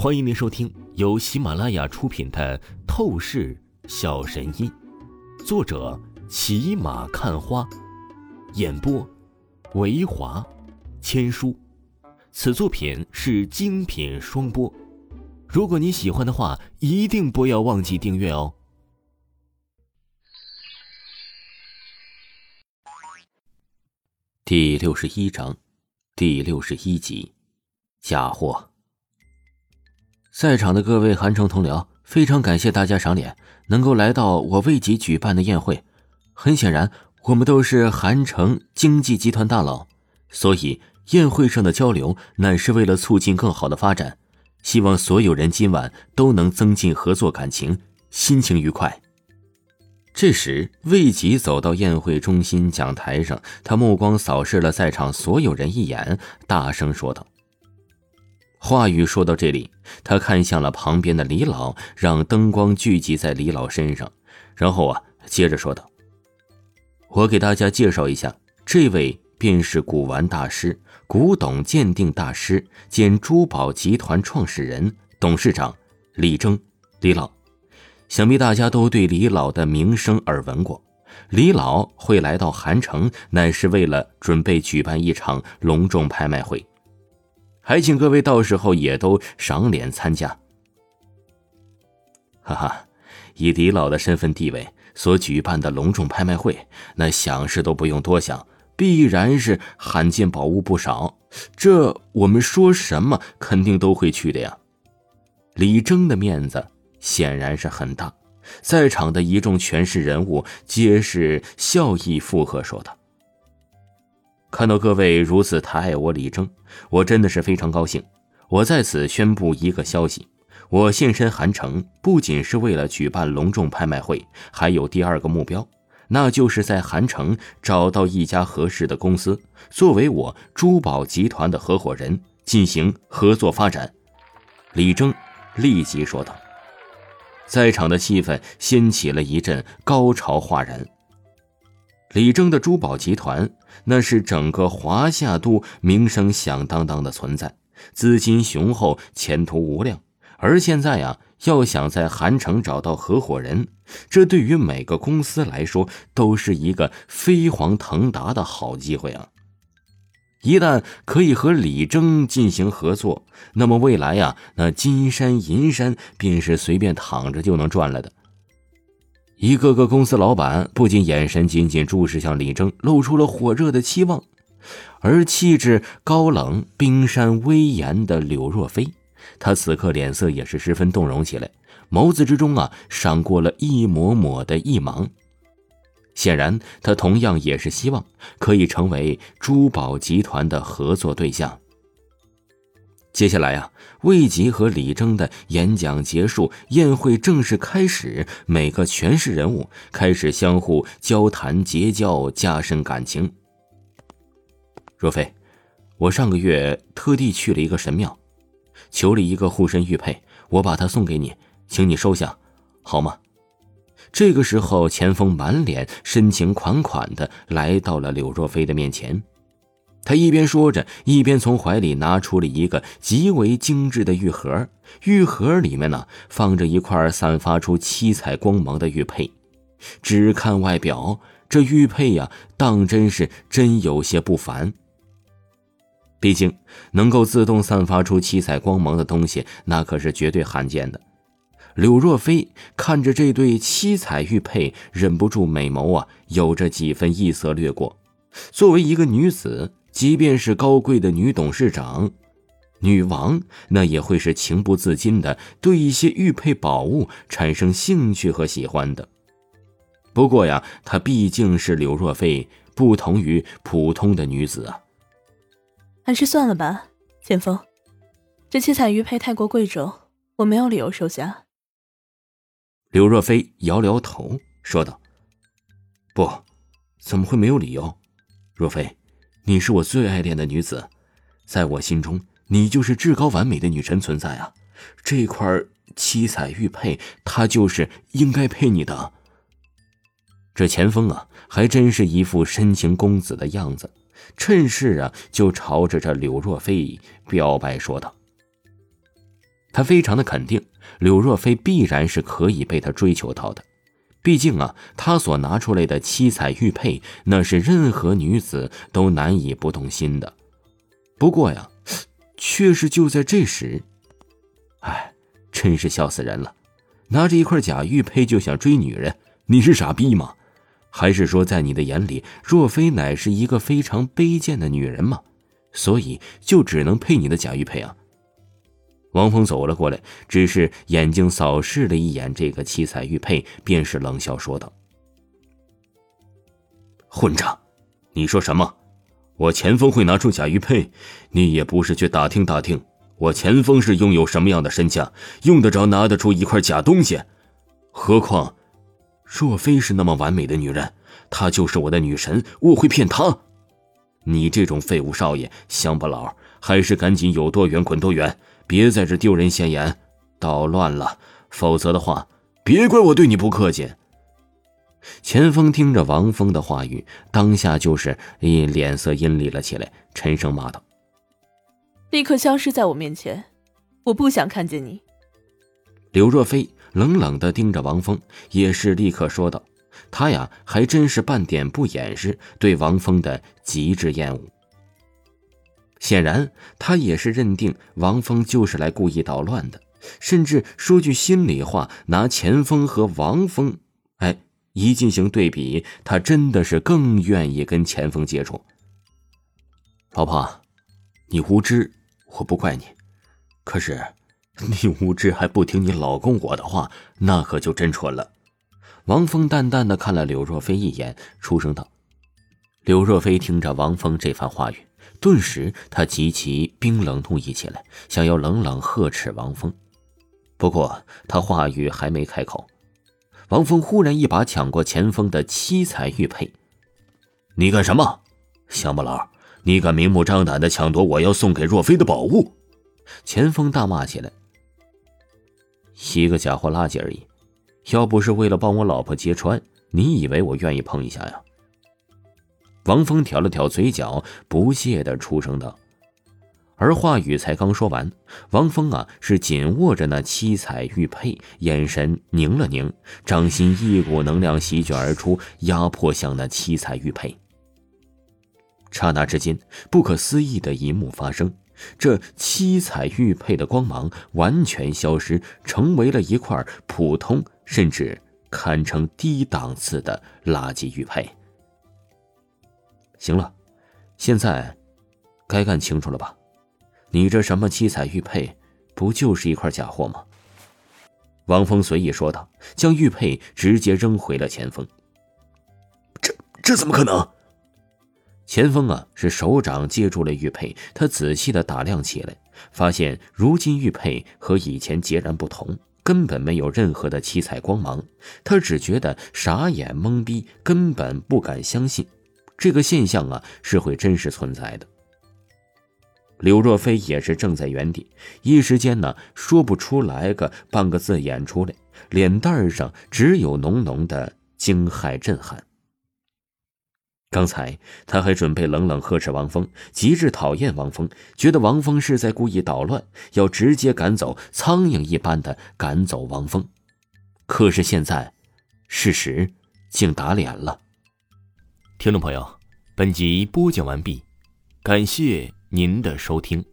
欢迎您收听由喜马拉雅出品的《透视小神医》，作者骑马看花，演播维华千书。此作品是精品双播。如果你喜欢的话，一定不要忘记订阅哦。第六十一章，第六十一集，假货。在场的各位韩城同僚，非常感谢大家赏脸，能够来到我为己举办的宴会。很显然，我们都是韩城经济集团大佬，所以宴会上的交流乃是为了促进更好的发展。希望所有人今晚都能增进合作感情，心情愉快。这时，魏吉走到宴会中心讲台上，他目光扫视了在场所有人一眼，大声说道。话语说到这里，他看向了旁边的李老，让灯光聚集在李老身上，然后啊，接着说道：“我给大家介绍一下，这位便是古玩大师、古董鉴定大师兼珠宝集团创始人、董事长李征，李老。想必大家都对李老的名声耳闻过。李老会来到韩城，乃是为了准备举办一场隆重拍卖会。”还请各位到时候也都赏脸参加。哈哈，以李老的身份地位所举办的隆重拍卖会，那想是都不用多想，必然是罕见宝物不少。这我们说什么，肯定都会去的呀。李征的面子显然是很大，在场的一众权势人物皆是笑意附和说道。看到各位如此抬爱我李征，我真的是非常高兴。我在此宣布一个消息：我现身韩城，不仅是为了举办隆重拍卖会，还有第二个目标，那就是在韩城找到一家合适的公司，作为我珠宝集团的合伙人，进行合作发展。李征立即说道。在场的气氛掀起了一阵高潮哗然。李征的珠宝集团，那是整个华夏都名声响当当的存在，资金雄厚，前途无量。而现在呀，要想在韩城找到合伙人，这对于每个公司来说都是一个飞黄腾达的好机会啊！一旦可以和李征进行合作，那么未来呀，那金山银山便是随便躺着就能赚来的。一个个公司老板不仅眼神紧紧注视向李征，露出了火热的期望；而气质高冷、冰山威严的柳若飞，他此刻脸色也是十分动容起来，眸子之中啊闪过了一抹抹的异芒。显然，他同样也是希望可以成为珠宝集团的合作对象。接下来啊，魏吉和李征的演讲结束，宴会正式开始。每个权势人物开始相互交谈结交，加深感情。若飞，我上个月特地去了一个神庙，求了一个护身玉佩，我把它送给你，请你收下，好吗？这个时候，钱锋满脸深情款款的来到了柳若飞的面前。他一边说着，一边从怀里拿出了一个极为精致的玉盒。玉盒里面呢，放着一块散发出七彩光芒的玉佩。只看外表，这玉佩呀，当真是真有些不凡。毕竟，能够自动散发出七彩光芒的东西，那可是绝对罕见的。柳若飞看着这对七彩玉佩，忍不住美眸啊，有着几分异色掠过。作为一个女子。即便是高贵的女董事长、女王，那也会是情不自禁的对一些玉佩宝物产生兴趣和喜欢的。不过呀，她毕竟是柳若飞，不同于普通的女子啊。还是算了吧，剑锋，这七彩玉佩太过贵重，我没有理由收下。柳若飞摇摇头说道：“不，怎么会没有理由？若飞。”你是我最爱恋的女子，在我心中，你就是至高完美的女神存在啊！这块七彩玉佩，它就是应该配你的。这钱锋啊，还真是一副深情公子的样子，趁势啊，就朝着这柳若飞表白说道：“他非常的肯定柳若飞必然是可以被他追求到的。毕竟啊，他所拿出来的七彩玉佩，那是任何女子都难以不动心的。不过呀，却是就在这时，哎，真是笑死人了！拿着一块假玉佩就想追女人，你是傻逼吗？还是说，在你的眼里，若非乃是一个非常卑贱的女人吗？所以就只能配你的假玉佩啊？王峰走了过来，只是眼睛扫视了一眼这个七彩玉佩，便是冷笑说道：“混账！你说什么？我钱锋会拿出假玉佩？你也不是去打听打听，我钱锋是拥有什么样的身价，用得着拿得出一块假东西？何况，若非是那么完美的女人，她就是我的女神，我会骗她？你这种废物少爷，乡巴佬，还是赶紧有多远滚多远！”别在这丢人现眼，捣乱了，否则的话，别怪我对你不客气。钱锋听着王峰的话语，当下就是脸色阴厉了起来，沉声骂道：“立刻消失在我面前，我不想看见你。”柳若飞冷冷的盯着王峰，也是立刻说道：“他呀，还真是半点不掩饰对王峰的极致厌恶。”显然，他也是认定王峰就是来故意捣乱的，甚至说句心里话，拿钱锋和王峰，哎，一进行对比，他真的是更愿意跟钱锋接触。老婆，你无知，我不怪你，可是，你无知还不听你老公我的话，那可就真蠢了。王峰淡淡的看了柳若飞一眼，出声道：“柳若飞，听着王峰这番话语。”顿时，他极其冰冷怒意起来，想要冷冷呵斥王峰。不过，他话语还没开口，王峰忽然一把抢过钱锋的七彩玉佩：“你干什么，乡巴佬？你敢明目张胆的抢夺我要送给若飞的宝物？”钱锋大骂起来：“一个假货垃圾而已，要不是为了帮我老婆揭穿，你以为我愿意碰一下呀？”王峰挑了挑嘴角，不屑的出声道，而话语才刚说完，王峰啊是紧握着那七彩玉佩，眼神凝了凝，掌心一股能量席卷而出，压迫向那七彩玉佩。刹那之间，不可思议的一幕发生，这七彩玉佩的光芒完全消失，成为了一块普通甚至堪称低档次的垃圾玉佩。行了，现在该看清楚了吧？你这什么七彩玉佩，不就是一块假货吗？王峰随意说道，将玉佩直接扔回了钱锋。这这怎么可能？钱锋啊，是手掌接住了玉佩，他仔细的打量起来，发现如今玉佩和以前截然不同，根本没有任何的七彩光芒。他只觉得傻眼懵逼，根本不敢相信。这个现象啊，是会真实存在的。柳若飞也是正在原地，一时间呢说不出来个半个字眼出来，脸蛋上只有浓浓的惊骇震撼。刚才他还准备冷冷呵斥王峰，极致讨厌王峰，觉得王峰是在故意捣乱，要直接赶走，苍蝇一般的赶走王峰。可是现在，事实竟打脸了。听众朋友，本集播讲完毕，感谢您的收听。